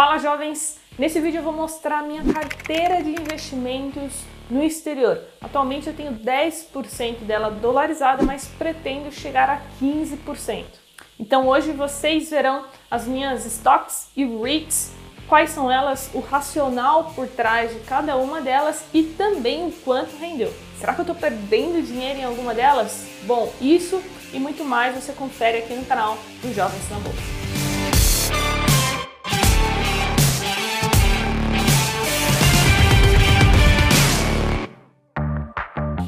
Fala jovens! Nesse vídeo eu vou mostrar a minha carteira de investimentos no exterior. Atualmente eu tenho 10% dela dolarizada, mas pretendo chegar a 15%. Então hoje vocês verão as minhas stocks e REITs, quais são elas, o racional por trás de cada uma delas e também o quanto rendeu. Será que eu estou perdendo dinheiro em alguma delas? Bom, isso e muito mais você confere aqui no canal do Jovens na Bolsa.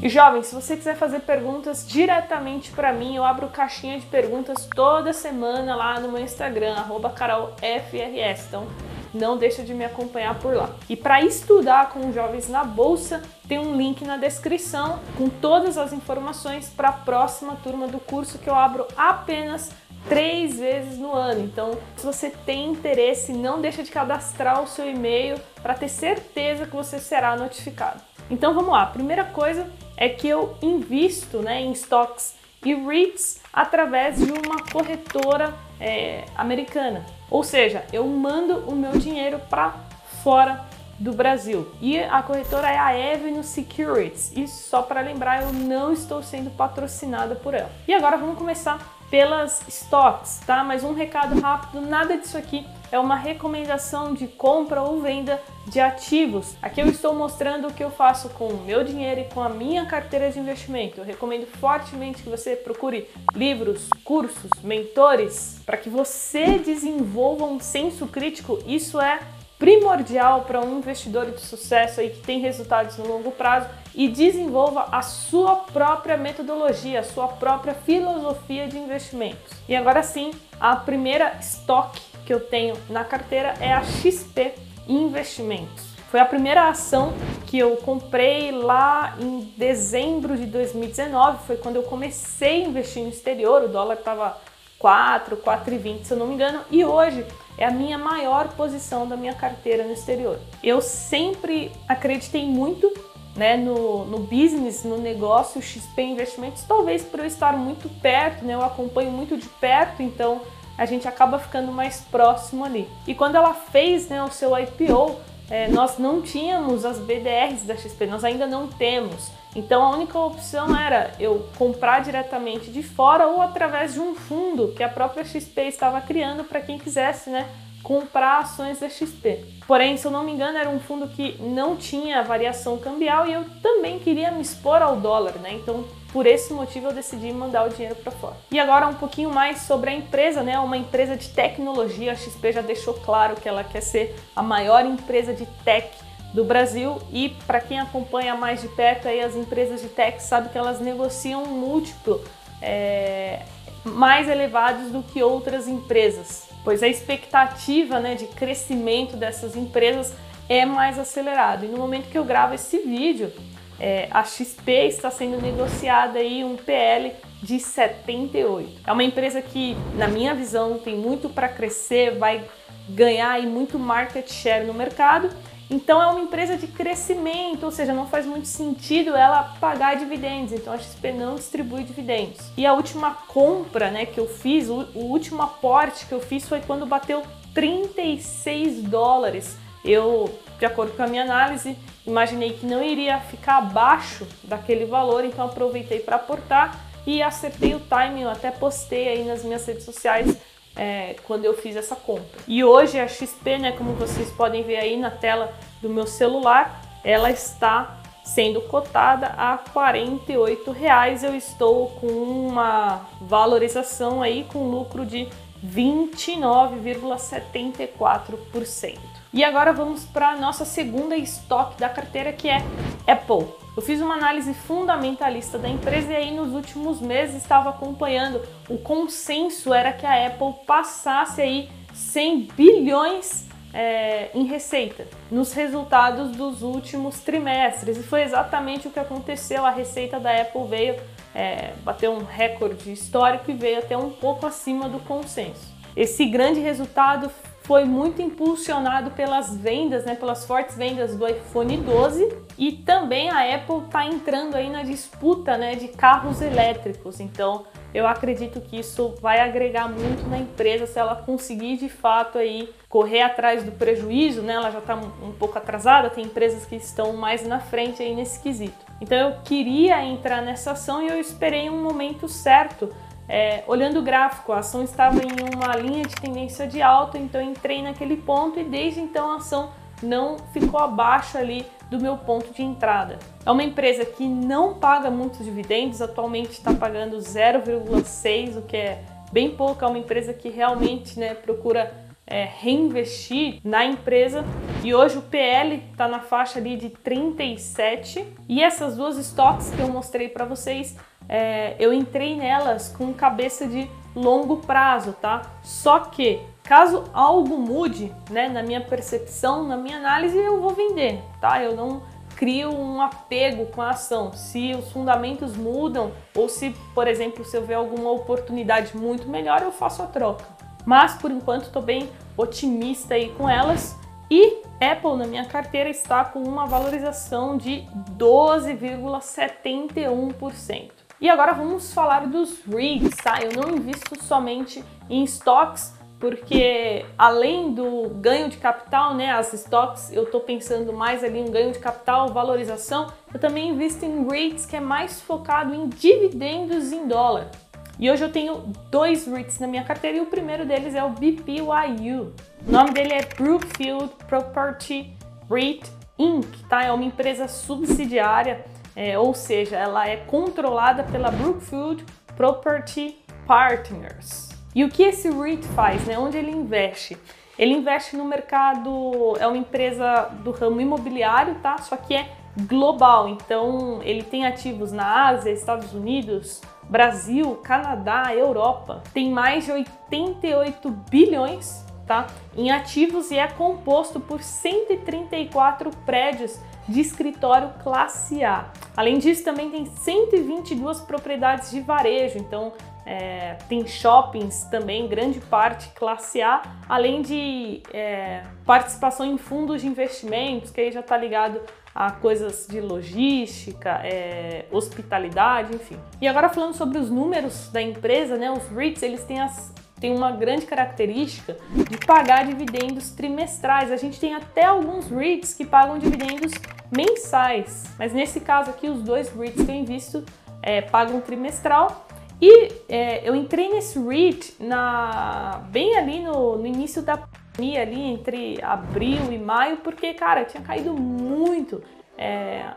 E jovem, se você quiser fazer perguntas diretamente para mim, eu abro caixinha de perguntas toda semana lá no meu Instagram, carolfrs. Então não deixa de me acompanhar por lá. E para estudar com jovens na bolsa, tem um link na descrição com todas as informações para a próxima turma do curso que eu abro apenas três vezes no ano. Então, se você tem interesse, não deixa de cadastrar o seu e-mail para ter certeza que você será notificado. Então vamos lá. Primeira coisa é que eu invisto né, em stocks e REITs através de uma corretora é, americana. Ou seja, eu mando o meu dinheiro para fora do Brasil. E a corretora é a Avenue Securities. E só para lembrar, eu não estou sendo patrocinada por ela. E agora vamos começar pelas stocks, tá? Mas um recado rápido, nada disso aqui é uma recomendação de compra ou venda de ativos. Aqui eu estou mostrando o que eu faço com o meu dinheiro e com a minha carteira de investimento. Eu recomendo fortemente que você procure livros, cursos, mentores, para que você desenvolva um senso crítico. Isso é primordial para um investidor de sucesso aí que tem resultados no longo prazo e desenvolva a sua própria metodologia, a sua própria filosofia de investimentos. E agora sim, a primeira estoque que eu tenho na carteira é a XP Investimentos. Foi a primeira ação que eu comprei lá em dezembro de 2019, foi quando eu comecei a investir no exterior, o dólar estava 4, 4,20 se eu não me engano, e hoje é a minha maior posição da minha carteira no exterior. Eu sempre acreditei muito né, no, no business, no negócio XP Investimentos, talvez por eu estar muito perto, né, eu acompanho muito de perto, então a gente acaba ficando mais próximo ali. E quando ela fez né, o seu IPO, é, nós não tínhamos as BDRs da XP, nós ainda não temos. Então a única opção era eu comprar diretamente de fora ou através de um fundo que a própria XP estava criando para quem quisesse, né, comprar ações da XP. Porém, se eu não me engano, era um fundo que não tinha variação cambial e eu também queria me expor ao dólar, né? Então, por esse motivo eu decidi mandar o dinheiro para fora. E agora um pouquinho mais sobre a empresa, né? Uma empresa de tecnologia. A XP já deixou claro que ela quer ser a maior empresa de tech do Brasil e para quem acompanha mais de perto aí as empresas de tech sabe que elas negociam um múltiplo é, mais elevados do que outras empresas pois a expectativa né, de crescimento dessas empresas é mais acelerado. E no momento que eu gravo esse vídeo, é, a XP está sendo negociada aí um PL de 78. É uma empresa que, na minha visão, tem muito para crescer, vai ganhar aí muito market share no mercado então é uma empresa de crescimento, ou seja, não faz muito sentido ela pagar dividendos. Então a XP não distribui dividendos. E a última compra, né, que eu fiz, o, o último aporte que eu fiz foi quando bateu 36 dólares. Eu, de acordo com a minha análise, imaginei que não iria ficar abaixo daquele valor, então aproveitei para aportar e acertei o timing, eu até postei aí nas minhas redes sociais é, quando eu fiz essa compra. E hoje a XP, né, como vocês podem ver aí na tela do meu celular, ela está sendo cotada a 48 reais. Eu estou com uma valorização aí com lucro de 29,74%. E agora vamos para a nossa segunda estoque da carteira que é Apple. Eu fiz uma análise fundamentalista da empresa e aí nos últimos meses estava acompanhando. O consenso era que a Apple passasse aí 100 bilhões é, em receita nos resultados dos últimos trimestres e foi exatamente o que aconteceu. A receita da Apple veio é, um recorde histórico e veio até um pouco acima do consenso. Esse grande resultado foi muito impulsionado pelas vendas, né, pelas fortes vendas do iPhone 12 e também a Apple está entrando aí na disputa né, de carros elétricos. Então eu acredito que isso vai agregar muito na empresa se ela conseguir de fato aí correr atrás do prejuízo, né? Ela já está um pouco atrasada, tem empresas que estão mais na frente aí nesse quesito. Então eu queria entrar nessa ação e eu esperei um momento certo. É, olhando o gráfico, a ação estava em uma linha de tendência de alta, então entrei naquele ponto e desde então a ação não ficou abaixo ali do meu ponto de entrada. É uma empresa que não paga muitos dividendos, atualmente está pagando 0,6, o que é bem pouco. É uma empresa que realmente né, procura é, reinvestir na empresa e hoje o PL está na faixa ali de 37 e essas duas estoques que eu mostrei para vocês é, eu entrei nelas com cabeça de longo prazo, tá? Só que caso algo mude, né, na minha percepção, na minha análise, eu vou vender, tá? Eu não crio um apego com a ação. Se os fundamentos mudam ou se, por exemplo, se eu ver alguma oportunidade muito melhor, eu faço a troca. Mas por enquanto estou bem otimista aí com elas. E Apple na minha carteira está com uma valorização de 12,71%. E agora vamos falar dos REITs, tá? Eu não invisto somente em stocks, porque além do ganho de capital, né, as stocks, eu estou pensando mais ali em ganho de capital, valorização, eu também invisto em REITs, que é mais focado em dividendos em dólar. E hoje eu tenho dois REITs na minha carteira e o primeiro deles é o BPYU. O nome dele é Brookfield Property REIT Inc., tá? É uma empresa subsidiária é, ou seja, ela é controlada pela Brookfield Property Partners. E o que esse REIT faz, né? Onde ele investe? Ele investe no mercado, é uma empresa do ramo imobiliário, tá? Só que é global, então ele tem ativos na Ásia, Estados Unidos, Brasil, Canadá, Europa. Tem mais de 88 bilhões tá? em ativos e é composto por 134 prédios de escritório classe A. Além disso, também tem 122 propriedades de varejo, então é, tem shoppings também, grande parte classe A, além de é, participação em fundos de investimentos, que aí já está ligado a coisas de logística, é, hospitalidade, enfim. E agora falando sobre os números da empresa, né, os REITs, eles têm as tem uma grande característica de pagar dividendos trimestrais. A gente tem até alguns REITs que pagam dividendos mensais, mas nesse caso aqui, os dois REITs que eu invisto é, pagam trimestral. E é, eu entrei nesse REIT na, bem ali no, no início da pandemia, ali entre abril e maio, porque, cara, tinha caído muito é,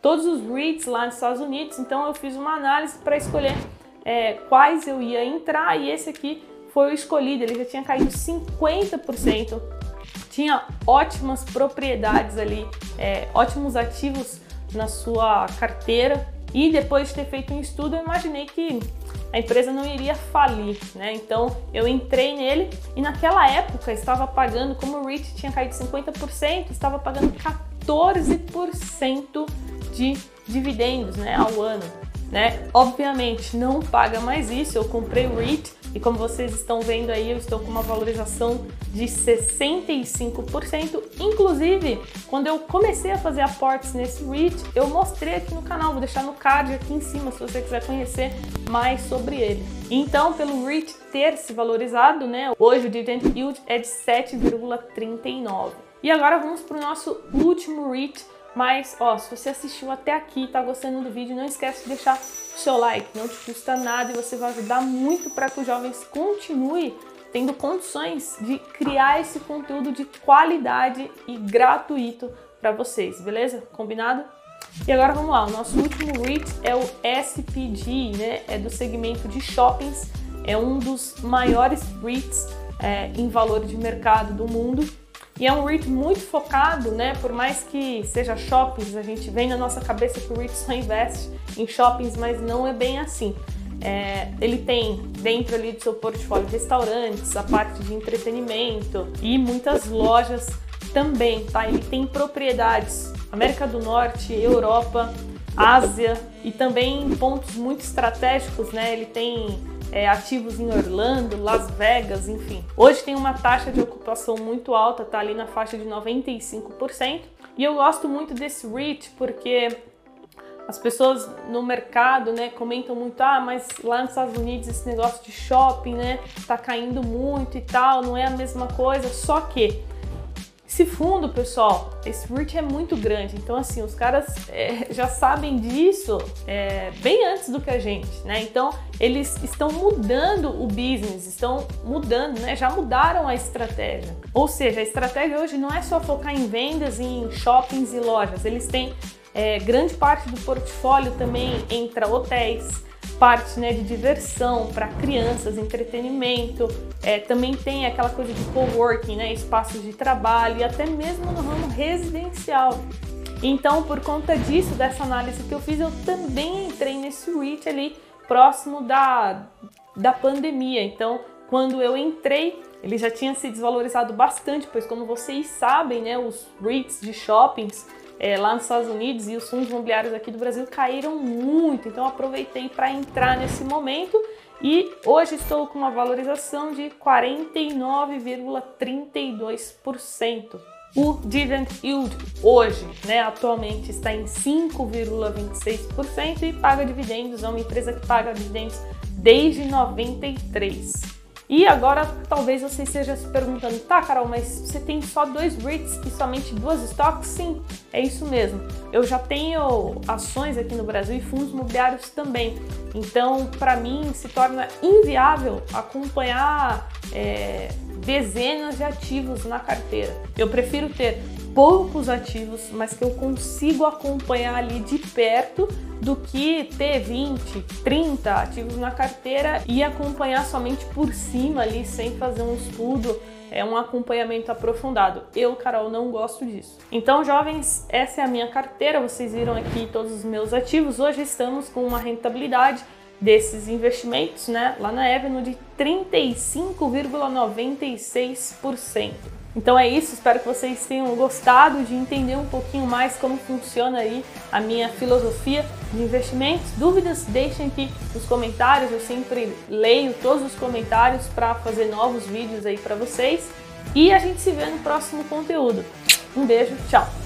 todos os REITs lá nos Estados Unidos, então eu fiz uma análise para escolher é, quais eu ia entrar e esse aqui foi o escolhido, ele já tinha caído 50%, tinha ótimas propriedades ali, é, ótimos ativos na sua carteira. E depois de ter feito um estudo, eu imaginei que a empresa não iria falir, né? Então eu entrei nele e naquela época estava pagando, como o REIT tinha caído 50%, estava pagando 14% de dividendos, né, ao ano, né? Obviamente não paga mais isso. Eu comprei o REIT e como vocês estão vendo aí, eu estou com uma valorização de 65%. Inclusive, quando eu comecei a fazer aportes nesse REIT, eu mostrei aqui no canal, vou deixar no card aqui em cima se você quiser conhecer mais sobre ele. Então, pelo REIT ter se valorizado, né, hoje o dividend yield é de 7,39. E agora vamos para o nosso último REIT, mas, ó, se você assistiu até aqui e tá gostando do vídeo, não esquece de deixar o seu like, não te custa nada e você vai ajudar muito para que os jovens continuem tendo condições de criar esse conteúdo de qualidade e gratuito para vocês, beleza? Combinado? E agora vamos lá, o nosso último REIT é o SPG, né? É do segmento de shoppings, é um dos maiores REITs é, em valor de mercado do mundo e é um REIT muito focado, né? Por mais que seja shoppings, a gente vem na nossa cabeça que o REIT só investe em shoppings, mas não é bem assim. É, ele tem dentro ali do seu portfólio restaurantes, a parte de entretenimento e muitas lojas também, tá? Ele tem propriedades América do Norte, Europa, Ásia e também pontos muito estratégicos, né? Ele tem é, ativos em Orlando, Las Vegas, enfim. Hoje tem uma taxa de ocupação muito alta, tá ali na faixa de 95%. E eu gosto muito desse REIT porque as pessoas no mercado, né, comentam muito, ah, mas lá nos Estados Unidos esse negócio de shopping, né, tá caindo muito e tal, não é a mesma coisa, só que esse fundo, pessoal, esse REIT é muito grande, então assim, os caras é, já sabem disso é, bem antes do que a gente, né? Então eles estão mudando o business, estão mudando, né? Já mudaram a estratégia. Ou seja, a estratégia hoje não é só focar em vendas em shoppings e lojas, eles têm é, grande parte do portfólio também entra hotéis, parte né, de diversão para crianças, entretenimento, é, também tem aquela coisa de coworking, né, espaços de trabalho e até mesmo no ramo residencial. Então, por conta disso, dessa análise que eu fiz, eu também entrei nesse REIT ali próximo da, da pandemia. Então, quando eu entrei, ele já tinha se desvalorizado bastante, pois como vocês sabem, né, os REITs de shoppings é, lá nos Estados Unidos e os fundos imobiliários aqui do Brasil caíram muito, então aproveitei para entrar nesse momento e hoje estou com uma valorização de 49,32%. O dividend yield hoje, né, atualmente está em 5,26% e paga dividendos, é uma empresa que paga dividendos desde 93. E agora talvez você esteja se perguntando, tá, Carol, mas você tem só dois REITs e somente duas stocks? Sim, é isso mesmo. Eu já tenho ações aqui no Brasil e fundos imobiliários também. Então, para mim, se torna inviável acompanhar é, dezenas de ativos na carteira. Eu prefiro ter poucos ativos, mas que eu consigo acompanhar ali de perto do que ter 20, 30 ativos na carteira e acompanhar somente por cima ali sem fazer um estudo, é um acompanhamento aprofundado. Eu, Carol, não gosto disso. Então, jovens, essa é a minha carteira. Vocês viram aqui todos os meus ativos. Hoje estamos com uma rentabilidade desses investimentos, né, lá na Avenue de 35,96%. Então é isso, espero que vocês tenham gostado de entender um pouquinho mais como funciona aí a minha filosofia de investimentos. Dúvidas, deixem aqui nos comentários, eu sempre leio todos os comentários para fazer novos vídeos aí para vocês. E a gente se vê no próximo conteúdo. Um beijo, tchau!